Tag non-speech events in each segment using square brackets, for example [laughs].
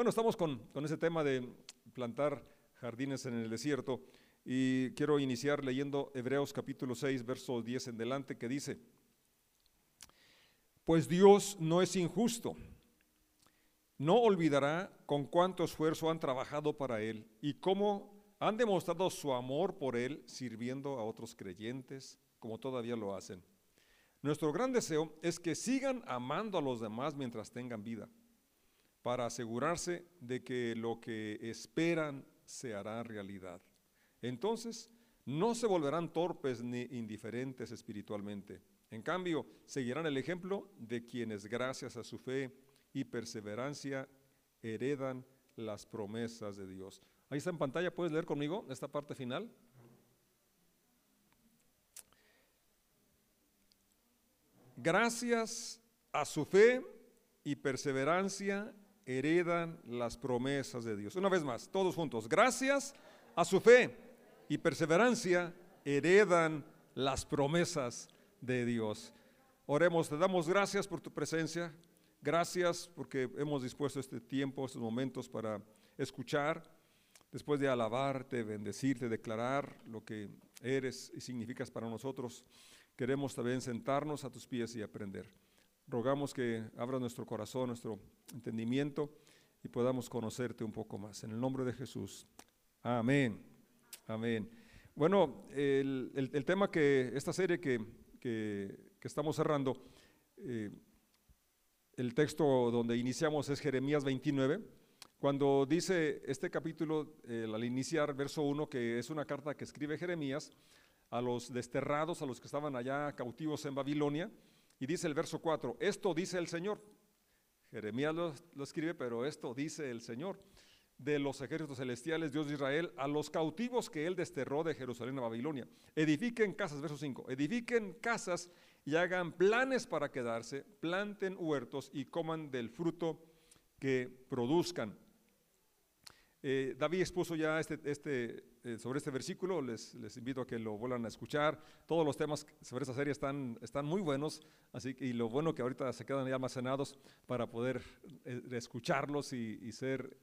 Bueno, estamos con, con ese tema de plantar jardines en el desierto y quiero iniciar leyendo Hebreos capítulo 6, verso 10 en delante, que dice, pues Dios no es injusto, no olvidará con cuánto esfuerzo han trabajado para Él y cómo han demostrado su amor por Él sirviendo a otros creyentes, como todavía lo hacen. Nuestro gran deseo es que sigan amando a los demás mientras tengan vida, para asegurarse de que lo que esperan se hará realidad. Entonces, no se volverán torpes ni indiferentes espiritualmente. En cambio, seguirán el ejemplo de quienes gracias a su fe y perseverancia heredan las promesas de Dios. Ahí está en pantalla, ¿puedes leer conmigo esta parte final? Gracias a su fe y perseverancia heredan las promesas de Dios. Una vez más, todos juntos. Gracias a su fe y perseverancia heredan las promesas de Dios. Oremos, te damos gracias por tu presencia. Gracias porque hemos dispuesto este tiempo, estos momentos para escuchar, después de alabarte, bendecirte, declarar lo que eres y significas para nosotros. Queremos también sentarnos a tus pies y aprender. Rogamos que abra nuestro corazón, nuestro entendimiento y podamos conocerte un poco más. En el nombre de Jesús. Amén. Amén. Bueno, el, tema que, esta serie que, estamos cerrando, eh, el texto donde iniciamos es Jeremías 29. Cuando dice este capítulo, al iniciar verso 1, que es una carta que escribe Jeremías a los desterrados, a los que estaban allá cautivos en Babilonia, y dice el verso 4, esto dice el Señor. Jeremías lo, escribe, pero esto dice el Señor de los ejércitos celestiales, Dios de Israel, a los cautivos que él desterró de Jerusalén a Babilonia. Edifiquen casas, verso 5, edifiquen casas y hagan planes para quedarse, planten huertos y coman del fruto que produzcan. Eh, David expuso ya este, este, eh, sobre este versículo, les, les, invito a que lo vuelvan a escuchar. Todos los temas sobre esta serie están, están muy buenos, así que y lo bueno que ahorita se quedan ya almacenados para poder eh, escucharlos y, y ser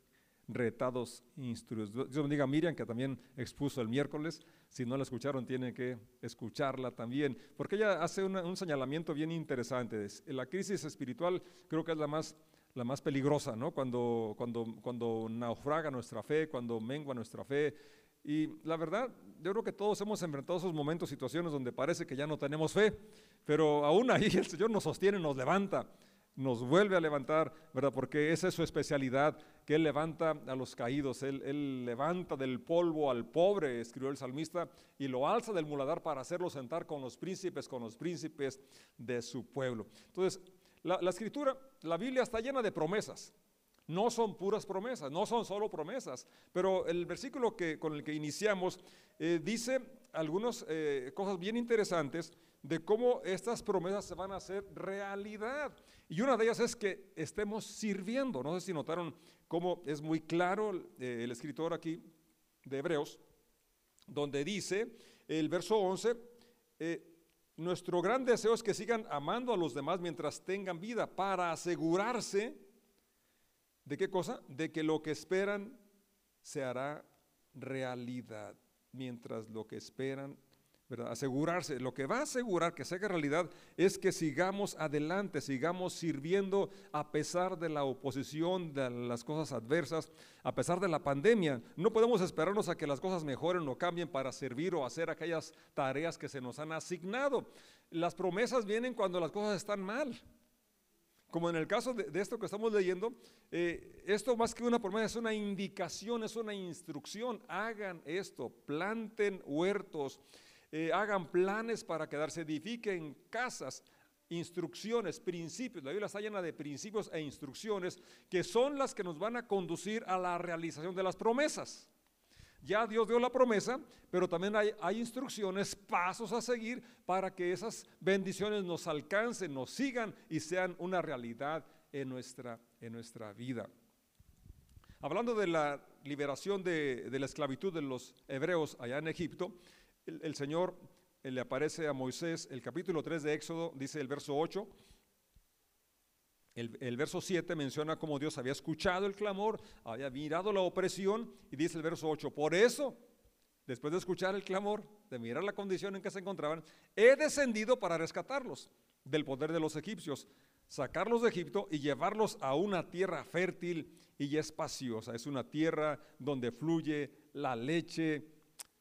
retados, instruidos. Dios bendiga a Miriam, que también expuso el miércoles. Si no la escucharon, tienen que escucharla también, porque ella hace un señalamiento bien interesante. La crisis espiritual creo que es la más, la más peligrosa, ¿no? Cuando, cuando, cuando naufraga nuestra fe, cuando mengua nuestra fe. Y la verdad, yo creo que todos hemos enfrentado esos momentos, situaciones donde parece que ya no tenemos fe, pero aún ahí [laughs] el Señor nos sostiene, nos levanta nos vuelve a levantar, ¿verdad? Porque esa es su especialidad, que Él levanta a los caídos, él, levanta del polvo al pobre, escribió el salmista, y lo alza del muladar para hacerlo sentar con los príncipes, con los príncipes de su pueblo. Entonces, la, escritura, la Biblia está llena de promesas. No son puras promesas, no son solo promesas, pero el versículo que, con el que iniciamos eh, dice algunas eh, cosas bien interesantes de cómo estas promesas se van a hacer realidad. Y una de ellas es que estemos sirviendo. No sé si notaron cómo es muy claro eh, el escritor aquí de Hebreos, donde dice el verso 11, eh, nuestro gran deseo es que sigan amando a los demás mientras tengan vida, para asegurarse de qué cosa? De que lo que esperan se hará realidad, mientras lo que esperan Asegurarse, lo que va a asegurar que sea realidad es que sigamos adelante, sigamos sirviendo a pesar de la oposición, de las cosas adversas, a pesar de la pandemia. No podemos esperarnos a que las cosas mejoren o cambien para servir o hacer aquellas tareas que se nos han asignado. Las promesas vienen cuando las cosas están mal. Como en el caso de, esto que estamos leyendo, eh, esto más que una promesa es una indicación, es una instrucción. Hagan esto, planten huertos, eh, hagan planes para quedarse, edifiquen casas, instrucciones, principios. La Biblia está llena de principios e instrucciones que son las que nos van a conducir a la realización de las promesas. Ya Dios dio la promesa, pero también hay, instrucciones, pasos a seguir para que esas bendiciones nos alcancen, nos sigan y sean una realidad en nuestra, en nuestra vida. Hablando de la liberación de, la esclavitud de los hebreos allá en Egipto, el, Señor eh, le aparece a Moisés, el capítulo 3 de Éxodo, dice el verso 8, El, verso 7 menciona cómo Dios había escuchado el clamor, había mirado la opresión y dice el verso 8, por eso, después de escuchar el clamor, de mirar la condición en que se encontraban, he descendido para rescatarlos del poder de los egipcios, sacarlos de Egipto y llevarlos a una tierra fértil y espaciosa. Es una tierra donde fluye la leche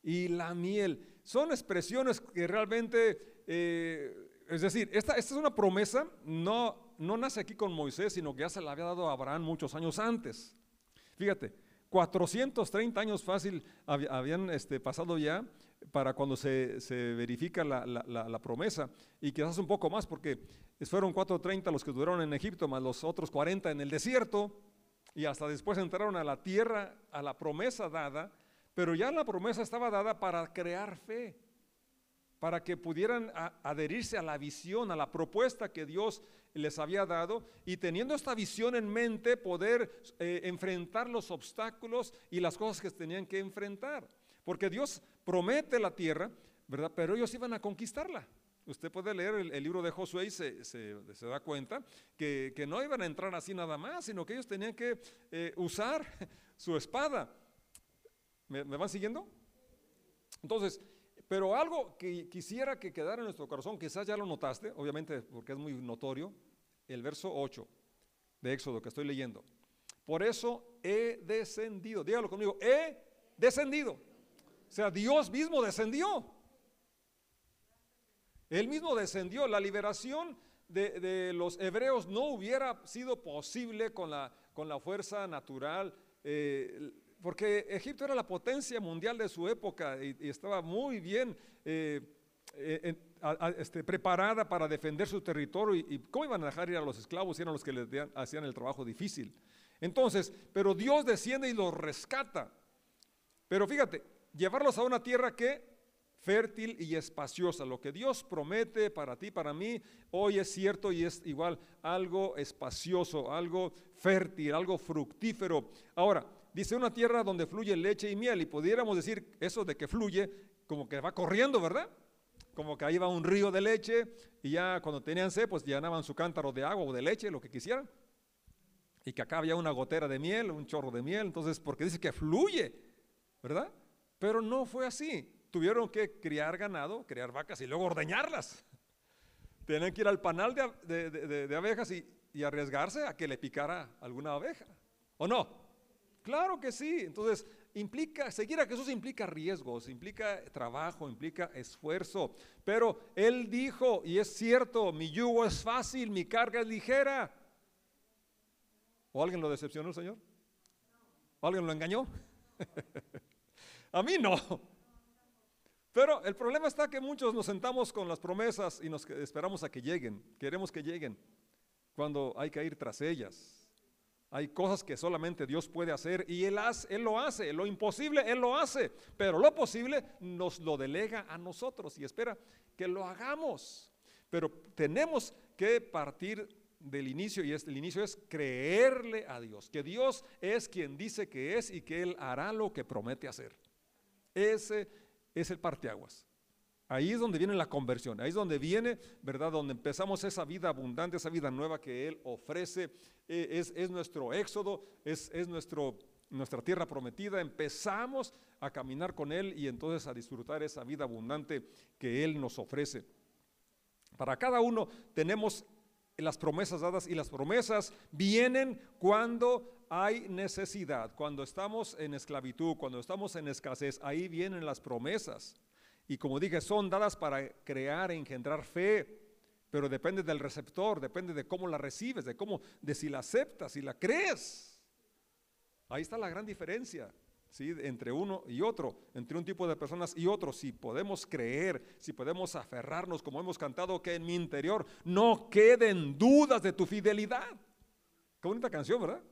y la miel. Son expresiones que realmente, eh, es decir, esta, esta es una promesa, no no nace aquí con Moisés, sino que ya se la había dado a Abraham muchos años antes. Fíjate, 430 años fácil habían este, pasado ya para cuando se, verifica la, promesa y quizás un poco más porque fueron 430 los que duraron en Egipto más los otros 40 en el desierto y hasta después entraron a la tierra, a la promesa dada, pero ya la promesa estaba dada para crear fe para que pudieran adherirse a la visión, a la propuesta que Dios les había dado y teniendo esta visión en mente poder eh, enfrentar los obstáculos y las cosas que tenían que enfrentar. Porque Dios promete la tierra, ¿verdad? Pero ellos iban a conquistarla. Usted puede leer el, libro de Josué y se, da cuenta que, no iban a entrar así nada más, sino que ellos tenían que eh, usar [laughs] su espada. ¿Me, ¿Me van siguiendo? Entonces, pero algo que quisiera que quedara en nuestro corazón, quizás ya lo notaste, obviamente porque es muy notorio, el verso 8 de Éxodo que estoy leyendo. Por eso he descendido, dígalo conmigo, he descendido. O sea, Dios mismo descendió. Él mismo descendió. La liberación de, los hebreos no hubiera sido posible con la, con la fuerza natural. Eh, porque Egipto era la potencia mundial de su época y, estaba muy bien eh, eh, este, preparada para defender su territorio y, cómo iban a dejar ir a los esclavos eran los que les hacían el trabajo difícil. Entonces, pero Dios desciende y los rescata. Pero fíjate, llevarlos a una tierra que fértil y espaciosa. Lo que Dios promete para ti, para mí, hoy es cierto y es igual algo espacioso, algo fértil, algo fructífero. Ahora, dice una tierra donde fluye leche y miel, y pudiéramos decir eso de que fluye como que va corriendo, ¿verdad? Como que ahí va un río de leche y ya cuando tenían sed, pues llenaban su cántaro de agua o de leche, lo que quisieran. Y que acá había una gotera de miel, un chorro de miel, entonces, porque dice que fluye, ¿verdad? Pero no fue así. Tuvieron que criar ganado, criar vacas y luego ordeñarlas. Tenían que ir al panal de, abejas y, y arriesgarse a que le picara alguna abeja. ¿O no? Claro que sí. Entonces, implica, seguir a Jesús implica riesgos, implica trabajo, implica esfuerzo. Pero Él dijo, y es cierto, mi yugo es fácil, mi carga es ligera. ¿O alguien lo decepcionó, Señor? ¿O alguien lo engañó? [laughs] a mí no. Pero el problema está que muchos nos sentamos con las promesas y nos esperamos a que lleguen, queremos que lleguen, cuando hay que ir tras ellas. Hay cosas que solamente Dios puede hacer y él, él lo hace. Lo imposible Él lo hace. Pero lo posible nos lo delega a nosotros y espera que lo hagamos. Pero tenemos que partir del inicio y el inicio es creerle a Dios. Que Dios es quien dice que es y que Él hará lo que promete hacer. Ese es el parteaguas. Ahí es donde viene la conversión, ahí es donde viene, ¿verdad? Donde empezamos esa vida abundante, esa vida nueva que Él ofrece. Eh, es, nuestro éxodo, es, nuestro, nuestra tierra prometida. Empezamos a caminar con Él y entonces a disfrutar esa vida abundante que Él nos ofrece. Para cada uno tenemos las promesas dadas y las promesas vienen cuando hay necesidad, cuando estamos en esclavitud, cuando estamos en escasez, ahí vienen las promesas. Y como dije, son dadas para crear e engendrar fe, pero depende del receptor, depende de cómo la recibes, de cómo, de si la aceptas, si la crees. Ahí está la gran diferencia. ¿Sí? entre uno y otro, entre un tipo de personas y otro, si podemos creer, si podemos aferrarnos, como hemos cantado, que en mi interior no queden dudas de tu fidelidad. Qué bonita canción, ¿verdad?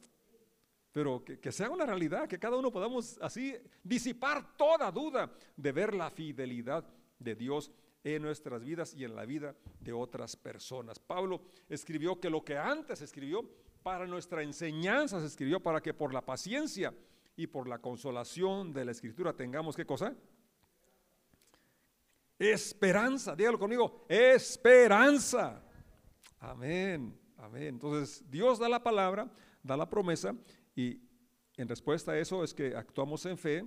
Pero que, sea una realidad, que cada uno podamos así disipar toda duda de ver la fidelidad de Dios en nuestras vidas y en la vida de otras personas. Pablo escribió que lo que antes escribió para nuestra enseñanza se escribió para que por la paciencia y por la consolación de la escritura tengamos qué cosa? Esperanza, dígalo conmigo, esperanza. Amén. Amén. Entonces, Dios da la palabra, da la promesa y en respuesta a eso es que actuamos en fe,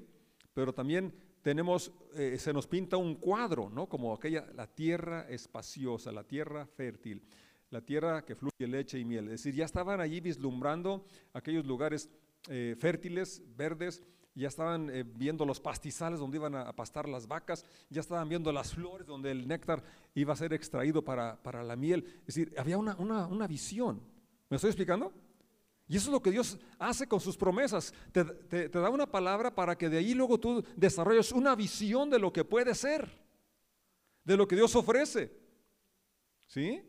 pero también tenemos, eh, se nos pinta un cuadro, ¿no? Como aquella, la tierra espaciosa, la tierra fértil, la tierra que fluye leche y miel. Es decir, ya estaban allí vislumbrando aquellos lugares eh, fértiles, verdes, ya estaban eh, viendo los pastizales donde iban a, pastar las vacas, ya estaban viendo las flores donde el néctar iba a ser extraído para, la miel. Es decir, había una, una, visión. ¿Me estoy explicando? Y eso es lo que Dios hace con sus promesas. Te, da una palabra para que de ahí luego tú desarrolles una visión de lo que puede ser, de lo que Dios ofrece. ¿Sí?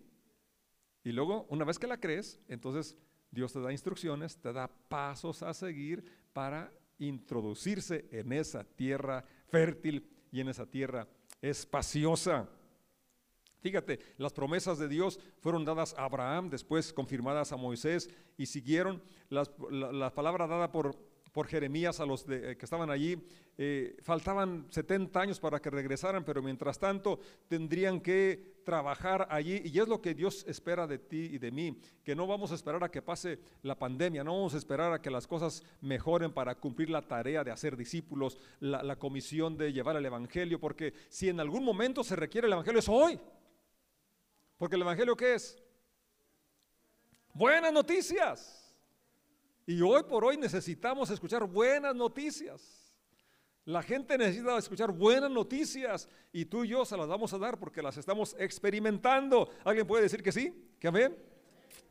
Y luego, una vez que la crees, entonces Dios te da instrucciones, te da pasos a seguir para introducirse en esa tierra fértil y en esa tierra espaciosa. Fíjate, las promesas de Dios fueron dadas a Abraham, después confirmadas a Moisés y siguieron las, la, palabra dada por, por Jeremías a los eh, que estaban allí. Eh, faltaban 70 años para que regresaran, pero mientras tanto tendrían que trabajar allí. Y es lo que Dios espera de ti y de mí, que no vamos a esperar a que pase la pandemia, no vamos a esperar a que las cosas mejoren para cumplir la tarea de hacer discípulos, la, la comisión de llevar el Evangelio, porque si en algún momento se requiere el Evangelio es hoy. Porque el Evangelio ¿qué es? Buenas noticias. Y hoy por hoy necesitamos escuchar buenas noticias. La gente necesita escuchar buenas noticias y tú y yo se las vamos a dar porque las estamos experimentando. ¿Alguien puede decir que sí? ¿Que amén?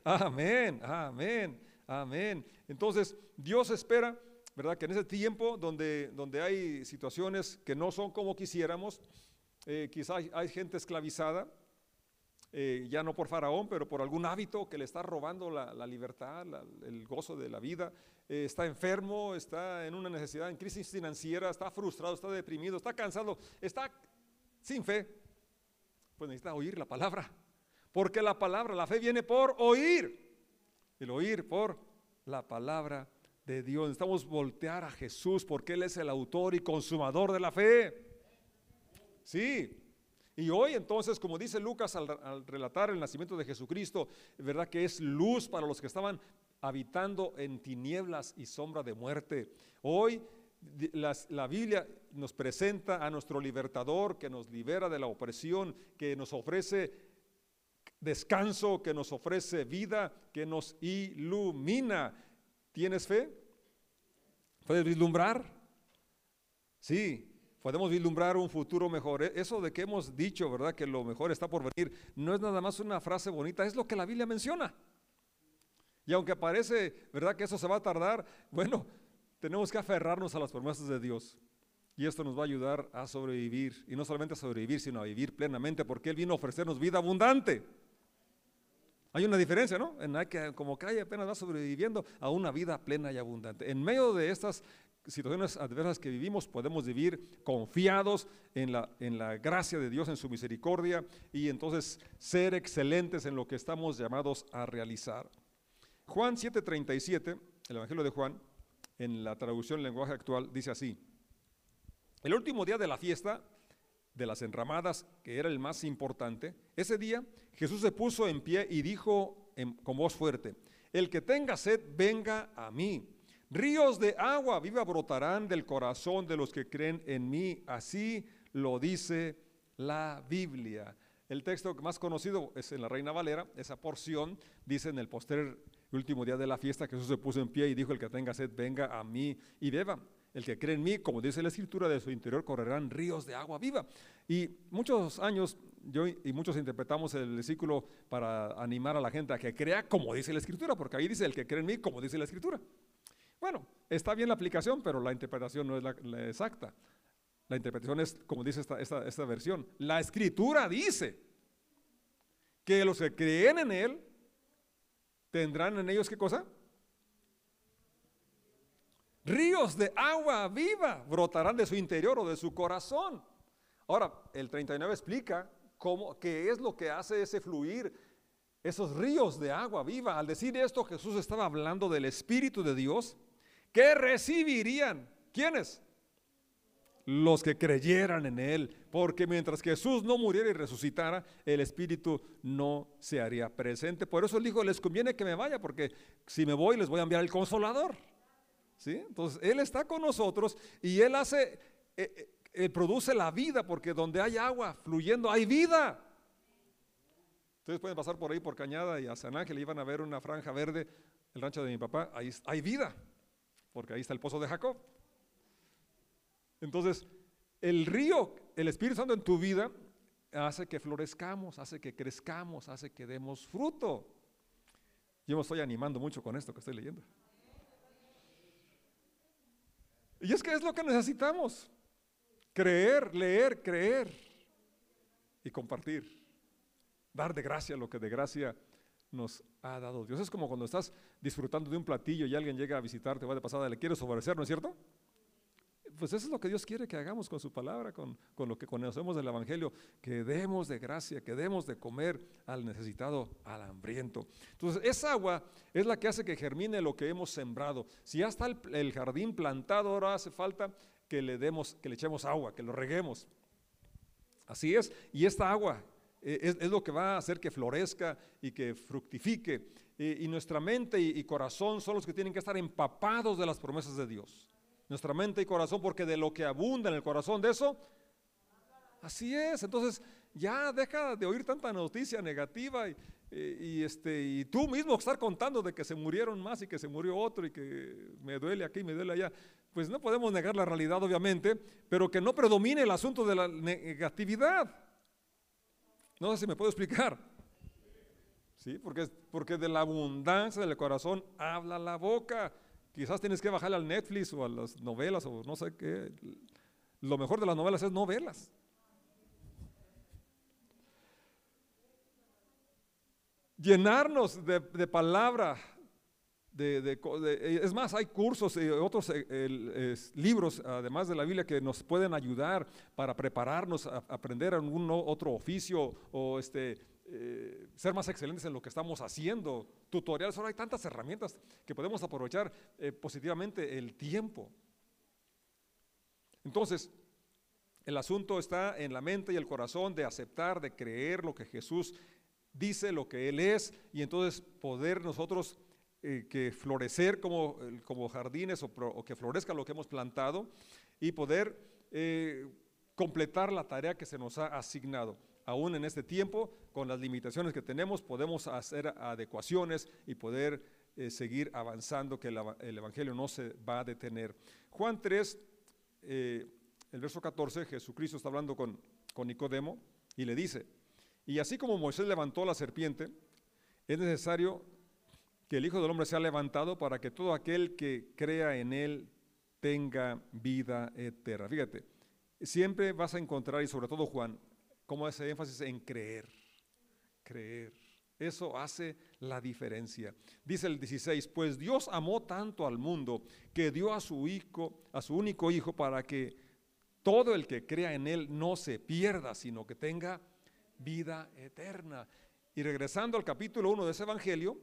Amén, amén, amén. Entonces, Dios espera, ¿verdad? Que en ese tiempo donde, donde hay situaciones que no son como quisiéramos, eh, quizás hay gente esclavizada, eh, ya no por Faraón, pero por algún hábito que le está robando la, libertad, el gozo de la vida. Eh, está enfermo, está en una necesidad, en crisis financiera, está frustrado, está deprimido, está cansado, está sin fe. Pues necesita oír la palabra. Porque la palabra, la fe viene por oír. El oír por la palabra de Dios. Necesitamos voltear a Jesús porque Él es el autor y consumador de la fe. Sí, y hoy entonces, como dice Lucas al, relatar el nacimiento de Jesucristo, verdad que es luz para los que estaban habitando en tinieblas y sombra de muerte. Hoy la Biblia nos presenta a nuestro libertador que nos libera de la opresión, que nos ofrece descanso, que nos ofrece vida, que nos ilumina. ¿Tienes fe? ¿Puedes vislumbrar? Sí, podemos vislumbrar un futuro mejor. E, eso de que hemos dicho, ¿verdad? Que lo mejor está por venir, no es nada más una frase bonita, es lo que la Biblia menciona. Y aunque parece, ¿verdad? Que eso se va a tardar, [laughs] bueno, tenemos que aferrarnos a las promesas de Dios. Y esto nos va a ayudar a sobrevivir. Y no solamente a sobrevivir, sino a vivir plenamente, porque Él vino a ofrecernos vida abundante. Hay una diferencia, ¿no? En que como que apenas va sobreviviendo a una vida plena y abundante. En medio de estas situaciones adversas que vivimos, podemos vivir confiados en la, en la gracia de Dios, en su misericordia y entonces ser excelentes en lo que estamos llamados a realizar. Juan 7:37, el Evangelio de Juan, en la traducción en lenguaje actual, dice así, el último día de la fiesta de las enramadas, que era el más importante, ese día Jesús se puso en pie y dijo con voz fuerte, el que tenga sed, venga a mí. Ríos de agua viva brotarán del corazón de los que creen en mí. Así lo dice la Biblia. El texto más conocido es en la Reina Valera. Esa porción dice en el posterior último día de la fiesta, Jesús se puso en pie y dijo, el que tenga sed, venga a mí y beba. El que cree en mí, como dice la escritura, de su interior correrán ríos de agua viva. Y muchos años yo y muchos interpretamos el versículo para animar a la gente a que crea como dice la escritura, porque ahí dice el que cree en mí, como dice la escritura. Bueno, está bien la aplicación, pero la interpretación no es la, exacta. La interpretación es, como dice esta, esta, versión, la escritura dice que los que creen en Él tendrán en ellos qué cosa? Ríos de agua viva brotarán de su interior o de su corazón. Ahora, el 39 explica cómo, qué es lo que hace ese fluir, esos ríos de agua viva. Al decir esto, Jesús estaba hablando del Espíritu de Dios ¿Qué recibirían? ¿Quiénes? los que creyeran en Él, porque mientras que Jesús no muriera y resucitara, el Espíritu no se haría presente. Por eso dijo, les conviene que me vaya, porque si me voy les voy a enviar el consolador. ¿Sí? Entonces Él está con nosotros y Él hace, eh, eh, produce la vida, porque donde hay agua fluyendo hay vida. Ustedes pueden pasar por ahí por Cañada y a San Ángel y van a ver una franja verde, el rancho de mi papá, ahí hay vida, porque ahí está el pozo de Jacob. Entonces, el río, el Espíritu Santo en tu vida hace que florezcamos, hace que crezcamos, hace que demos fruto. Yo me estoy animando mucho con esto que estoy leyendo. Y es que es lo que necesitamos. Creer, leer, creer y compartir. Dar de gracia lo que de gracia nos ha dado Dios. Es como cuando estás disfrutando de un platillo y alguien llega a visitarte, va de pasada, le quieres ofrecer, ¿no es cierto? pues eso es lo que Dios quiere que hagamos con su palabra, con, lo que conocemos del Evangelio, que demos de gracia, que demos de comer al necesitado, al hambriento. Entonces, esa agua es la que hace que germine lo que hemos sembrado. Si ya está el, jardín plantado, ahora hace falta que le demos, que le echemos agua, que lo reguemos. Así es, y esta agua eh, es, lo que va a hacer que florezca y que fructifique. y nuestra mente y corazón son los que tienen que estar empapados de las promesas de Dios nuestra mente y corazón, porque de lo que abunda en el corazón de eso, así es. Entonces, ya deja de oír tanta noticia negativa y, este, y tú mismo estar contando de que se murieron más y que se murió otro y que me duele aquí, me duele allá. Pues no podemos negar la realidad, obviamente, pero que no predomine el asunto de la negatividad. No sé si me puedo explicar. Sí, porque, porque de la abundancia del corazón habla la boca. Quizás tienes que bajarle al Netflix o a las novelas o no sé qué. Lo mejor de las novelas es novelas. Llenarnos de, palabra. De, es más, hay cursos y otros eh, libros, además de la Biblia, que nos pueden ayudar para prepararnos a aprender algún otro oficio o este, eh, ser más excelentes en lo que estamos haciendo, tutoriales, ahora hay tantas herramientas que podemos aprovechar eh, positivamente el tiempo. Entonces, el asunto está en la mente y el corazón de aceptar, de creer lo que Jesús dice, lo que Él es, y entonces poder nosotros eh, que florecer como, como jardines o, que florezca lo que hemos plantado y poder completar la tarea que se nos ha asignado aún en este tiempo, con las limitaciones que tenemos, podemos hacer adecuaciones y poder eh, seguir avanzando, que el, Evangelio no se va a detener. Juan 3, eh, el verso 14, Jesucristo está hablando con, con Nicodemo y le dice, y así como Moisés levantó la serpiente, es necesario que el Hijo del Hombre sea levantado para que todo aquel que crea en él tenga vida eterna. Fíjate, siempre vas a encontrar, y sobre todo Juan, como ese énfasis en creer, creer. Eso hace la diferencia. Dice el 16, pues Dios amó tanto al mundo que dio a su hijo, a su único hijo para que todo el que crea en él no se pierda, sino que tenga vida eterna. Y regresando al capítulo 1 de ese evangelio,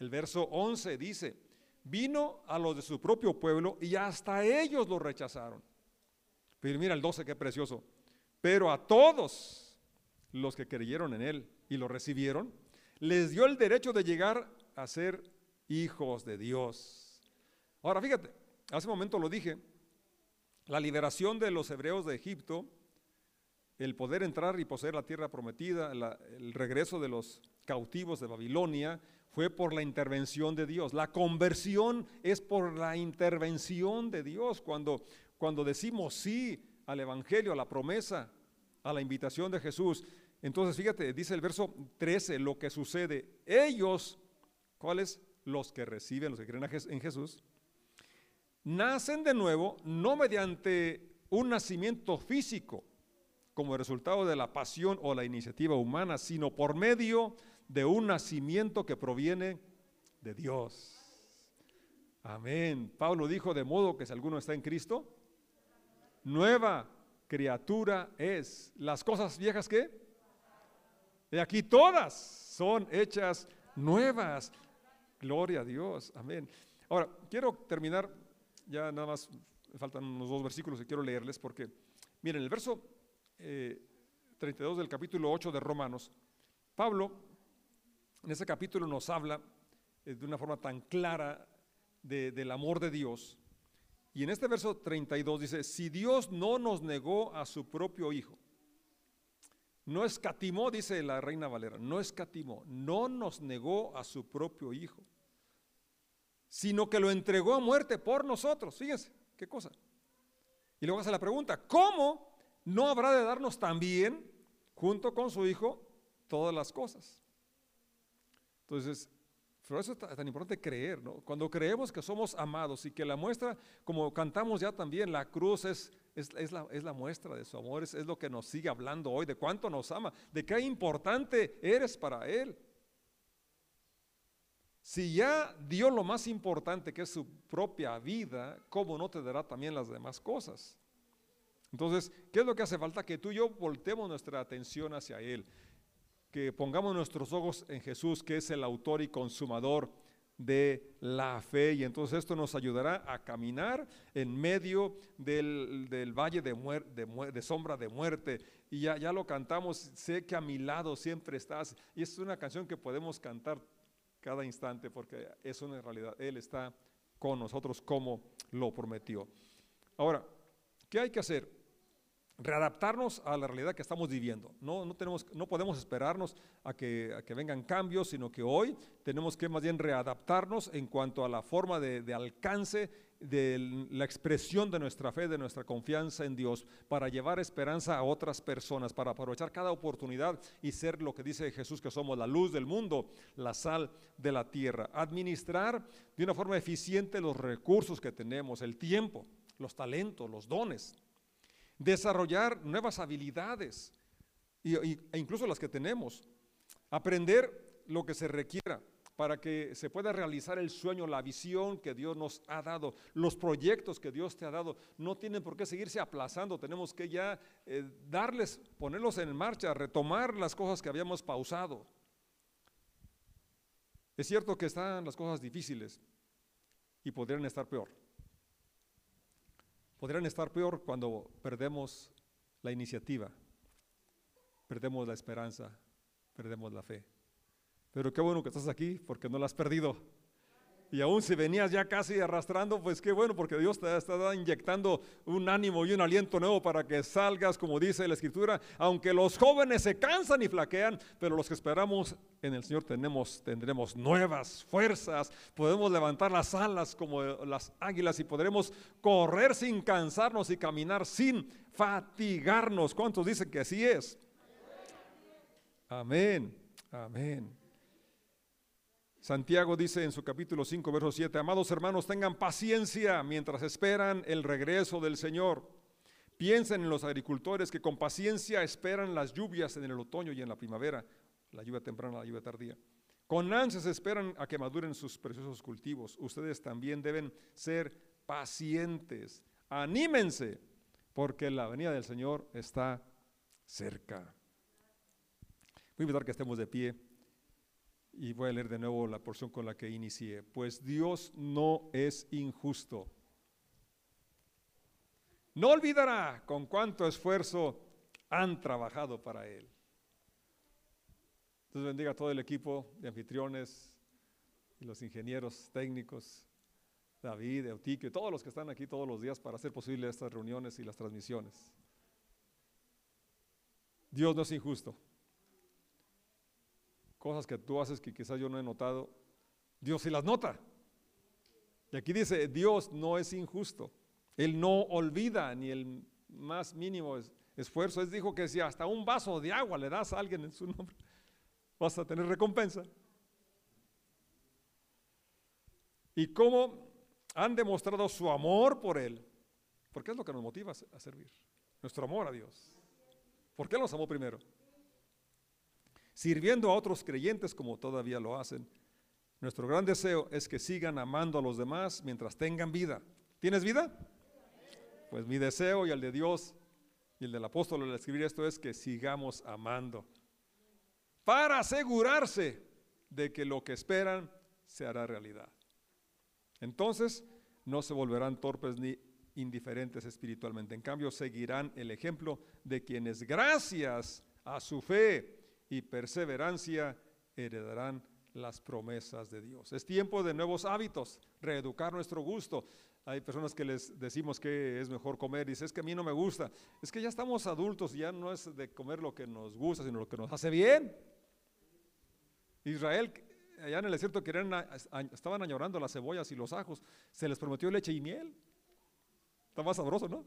el verso 11 dice, vino a los de su propio pueblo y hasta ellos lo rechazaron. Pero mira el 12, qué precioso. Pero a todos los que creyeron en Él y lo recibieron, les dio el derecho de llegar a ser hijos de Dios. Ahora fíjate, hace un momento lo dije, la liberación de los hebreos de Egipto, el poder entrar y poseer la tierra prometida, el regreso de los cautivos de Babilonia, fue por la intervención de Dios. La conversión es por la intervención de Dios. Cuando, cuando decimos sí al Evangelio, a la promesa, a la invitación de Jesús. Entonces, fíjate, dice el verso 13 lo que sucede. Ellos, ¿cuáles? Los que reciben, los que creen en Jesús, nacen de nuevo, no mediante un nacimiento físico, como resultado de la pasión o la iniciativa humana, sino por medio de un nacimiento que proviene de Dios. Amén. Pablo dijo de modo que si alguno está en Cristo, nueva criatura es. Las cosas viejas que de aquí todas son hechas nuevas. Gloria a Dios. Amén. Ahora, quiero terminar ya nada más faltan unos dos versículos que quiero leerles porque, miren, el verso 32 del capítulo 8 de Romanos, Pablo en ese capítulo nos habla de una forma tan clara del amor de Dios. Y en este verso 32 dice, si Dios no nos negó a su propio Hijo, no escatimó, dice la reina Valera, no escatimó, no nos negó a su propio Hijo, sino que lo entregó a muerte por nosotros. Fíjense, qué cosa. Y luego hace la pregunta, ¿cómo no habrá de darnos también, junto con su Hijo, todas las cosas? Entonces, pero eso es tan importante creer, ¿no? Cuando creemos que somos amados y que la muestra, como cantamos ya también, la cruz es, es, la, es la, muestra de su amor, es, es, lo que nos sigue hablando hoy, de cuánto nos ama, de qué importante eres para Él. Si ya dio lo más importante que es su propia vida, ¿cómo no te dará también las demás cosas? Entonces, ¿qué es lo que hace falta? Que tú y yo voltemos nuestra atención hacia Él que pongamos nuestros ojos en Jesús, que es el autor y consumador de la fe. Y entonces esto nos ayudará a caminar en medio del, valle de, de, sombra de muerte. Y ya, ya lo cantamos, sé que a mi lado siempre estás. Y es una canción que podemos cantar cada instante porque es una realidad. Él está con nosotros como lo prometió. Ahora, ¿qué hay que hacer? Readaptarnos a la realidad que estamos viviendo. No, no, tenemos, no podemos esperarnos a que, a que, vengan cambios, sino que hoy tenemos que más bien readaptarnos en cuanto a la forma de, de, alcance de la expresión de nuestra fe, de nuestra confianza en Dios, para llevar esperanza a otras personas, para aprovechar cada oportunidad y ser lo que dice Jesús que somos la luz del mundo, la sal de la tierra. Administrar de una forma eficiente los recursos que tenemos, el tiempo, los talentos, los dones desarrollar nuevas habilidades e incluso las que tenemos, aprender lo que se requiera para que se pueda realizar el sueño, la visión que Dios nos ha dado, los proyectos que Dios te ha dado, no tienen por qué seguirse aplazando, tenemos que ya eh, darles, ponerlos en marcha, retomar las cosas que habíamos pausado. Es cierto que están las cosas difíciles y podrían estar peor podrían estar peor cuando perdemos la iniciativa, perdemos la esperanza, perdemos la fe. Pero qué bueno que estás aquí porque no la has perdido. Y aún si venías ya casi arrastrando, pues qué bueno, porque Dios te está inyectando un ánimo y un aliento nuevo para que salgas, como dice la Escritura. Aunque los jóvenes se cansan y flaquean, pero los que esperamos en el Señor tendremos nuevas fuerzas. Podemos levantar las alas como las águilas y podremos correr sin cansarnos y caminar sin fatigarnos. ¿Cuántos dicen que así es? Amén, amén. Santiago dice en su capítulo 5, verso 7, amados hermanos, tengan paciencia mientras esperan el regreso del Señor. Piensen en los agricultores que con paciencia esperan las lluvias en el otoño y en la primavera, la lluvia temprana, la lluvia tardía. Con ansias esperan a que maduren sus preciosos cultivos. Ustedes también deben ser pacientes. Anímense, porque la venida del Señor está cerca. Voy a invitar que estemos de pie. Y voy a leer de nuevo la porción con la que inicié. Pues Dios no es injusto. No olvidará con cuánto esfuerzo han trabajado para Él. Entonces bendiga a todo el equipo de anfitriones y los ingenieros técnicos, David, Eutiquio, todos los que están aquí todos los días para hacer posible estas reuniones y las transmisiones. Dios no es injusto cosas que tú haces que quizás yo no he notado, Dios sí las nota. Y aquí dice, Dios no es injusto. Él no olvida ni el más mínimo esfuerzo. Él dijo que si hasta un vaso de agua le das a alguien en su nombre, [laughs] vas a tener recompensa. Y cómo han demostrado su amor por Él, porque es lo que nos motiva a servir, nuestro amor a Dios. ¿Por qué nos amó primero? Sirviendo a otros creyentes como todavía lo hacen. Nuestro gran deseo es que sigan amando a los demás mientras tengan vida. ¿Tienes vida? Pues mi deseo y el de Dios y el del apóstol al escribir esto es que sigamos amando para asegurarse de que lo que esperan se hará realidad. Entonces no se volverán torpes ni indiferentes espiritualmente. En cambio, seguirán el ejemplo de quienes gracias a su fe y perseverancia heredarán las promesas de Dios. Es tiempo de nuevos hábitos, reeducar nuestro gusto. Hay personas que les decimos que es mejor comer, dice, es que a mí no me gusta. Es que ya estamos adultos, ya no es de comer lo que nos gusta, sino lo que nos hace bien. Israel, allá en el desierto, querían, estaban añorando las cebollas y los ajos. Se les prometió leche y miel. Está más sabroso, ¿no?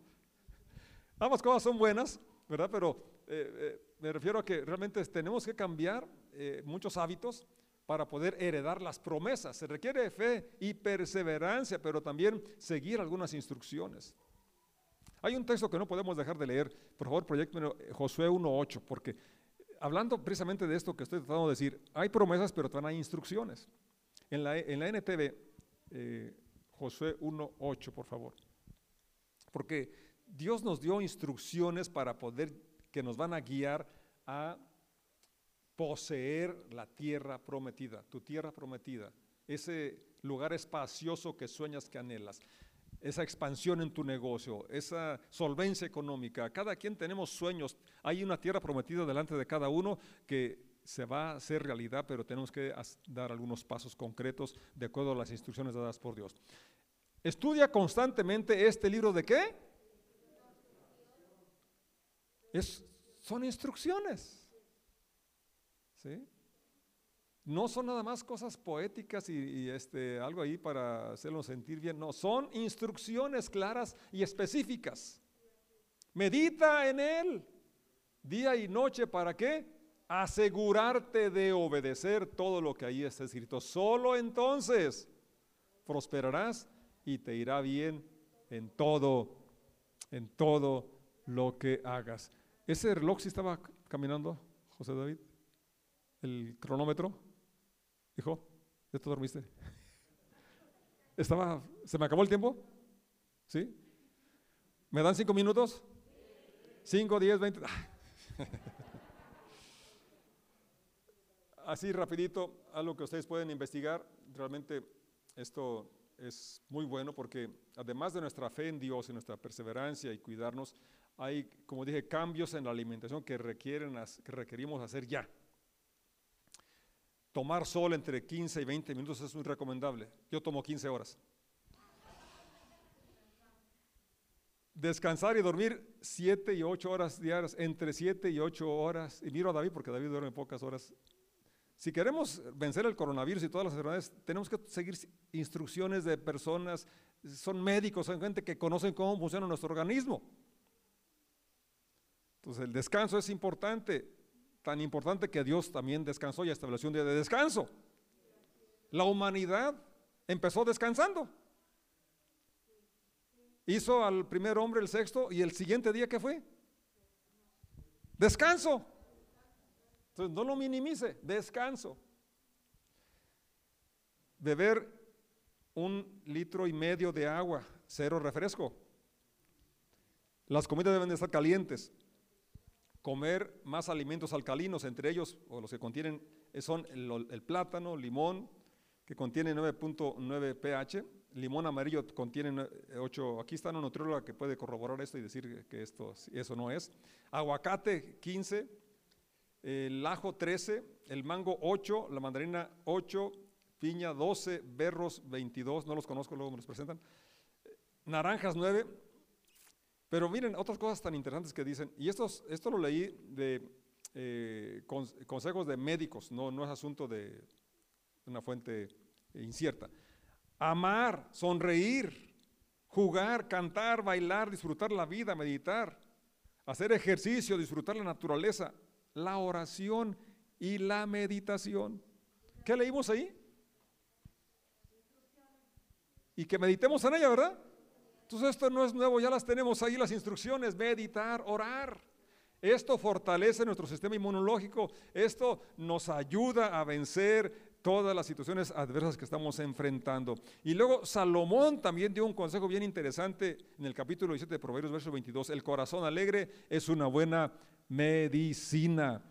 Ambas cosas son buenas, ¿verdad? Pero eh, eh, me refiero a que realmente tenemos que cambiar eh, muchos hábitos para poder heredar las promesas. Se requiere fe y perseverancia, pero también seguir algunas instrucciones. Hay un texto que no podemos dejar de leer. Por favor, proyecto Josué 1.8, porque hablando precisamente de esto que estoy tratando de decir, hay promesas, pero también hay instrucciones. En la, en la NTV, eh, Josué 1.8, por favor. Porque Dios nos dio instrucciones para poder, que nos van a guiar a poseer la tierra prometida, tu tierra prometida, ese lugar espacioso que sueñas que anhelas, esa expansión en tu negocio, esa solvencia económica. Cada quien tenemos sueños. Hay una tierra prometida delante de cada uno que se va a hacer realidad, pero tenemos que dar algunos pasos concretos de acuerdo a las instrucciones dadas por Dios. Estudia constantemente este libro de qué? Es, son instrucciones. No son nada más cosas poéticas y, este, algo ahí para hacerlo sentir bien, no, son instrucciones claras y específicas. Medita en él día y noche, ¿para qué? Asegurarte de obedecer todo lo que ahí está escrito. Solo entonces prosperarás y te irá bien en todo, en todo lo que hagas. ¿Ese reloj sí estaba caminando, José David? el cronómetro. Hijo, ¿ya te dormiste? [laughs] Estaba, ¿se me acabó el tiempo? ¿Sí? ¿Me dan cinco minutos? Cinco, diez, veinte. [laughs] Así rapidito, algo que ustedes pueden investigar. Realmente esto es muy bueno porque además de nuestra fe en Dios y nuestra perseverancia y cuidarnos, hay, como dije, cambios en la alimentación que, requieren, que requerimos hacer ya. Tomar sol entre 15 y 20 minutos es muy recomendable. Yo tomo 15 horas. Descansar y dormir 7 y 8 horas diarias, entre 7 y 8 horas. Y miro a David porque David duerme pocas horas. Si queremos vencer el coronavirus y todas las enfermedades, tenemos que seguir instrucciones de personas, son médicos, son gente que conocen cómo funciona nuestro organismo. Entonces el descanso es importante tan importante que Dios también descansó y estableció un día de descanso. La humanidad empezó descansando. Hizo al primer hombre el sexto y el siguiente día que fue? Descanso. Entonces no lo minimice, descanso. Beber un litro y medio de agua, cero refresco. Las comidas deben de estar calientes comer más alimentos alcalinos, entre ellos, o los que contienen, son el, plátano, limón, que contiene 9.9 pH, limón amarillo contiene 8, aquí está una nutrióloga que puede corroborar esto y decir que esto, eso no es, aguacate 15, el ajo 13, el mango 8, la mandarina 8, piña 12, berros 22, no los conozco, luego me los presentan, naranjas 9, pero miren, otras cosas tan interesantes que dicen, y esto lo leí de eh, consejos de médicos, no, no es asunto de una fuente incierta. Amar, sonreír, jugar, cantar, bailar, disfrutar la vida, meditar, hacer ejercicio, disfrutar la naturaleza, la oración y la meditación. ¿Qué leímos ahí? Y que meditemos en ella, ¿verdad? Entonces esto no es nuevo, ya las tenemos ahí las instrucciones, meditar, orar. Esto fortalece nuestro sistema inmunológico, esto nos ayuda a vencer todas las situaciones adversas que estamos enfrentando. Y luego Salomón también dio un consejo bien interesante en el capítulo 17 de Proverbios, verso 22. El corazón alegre es una buena medicina.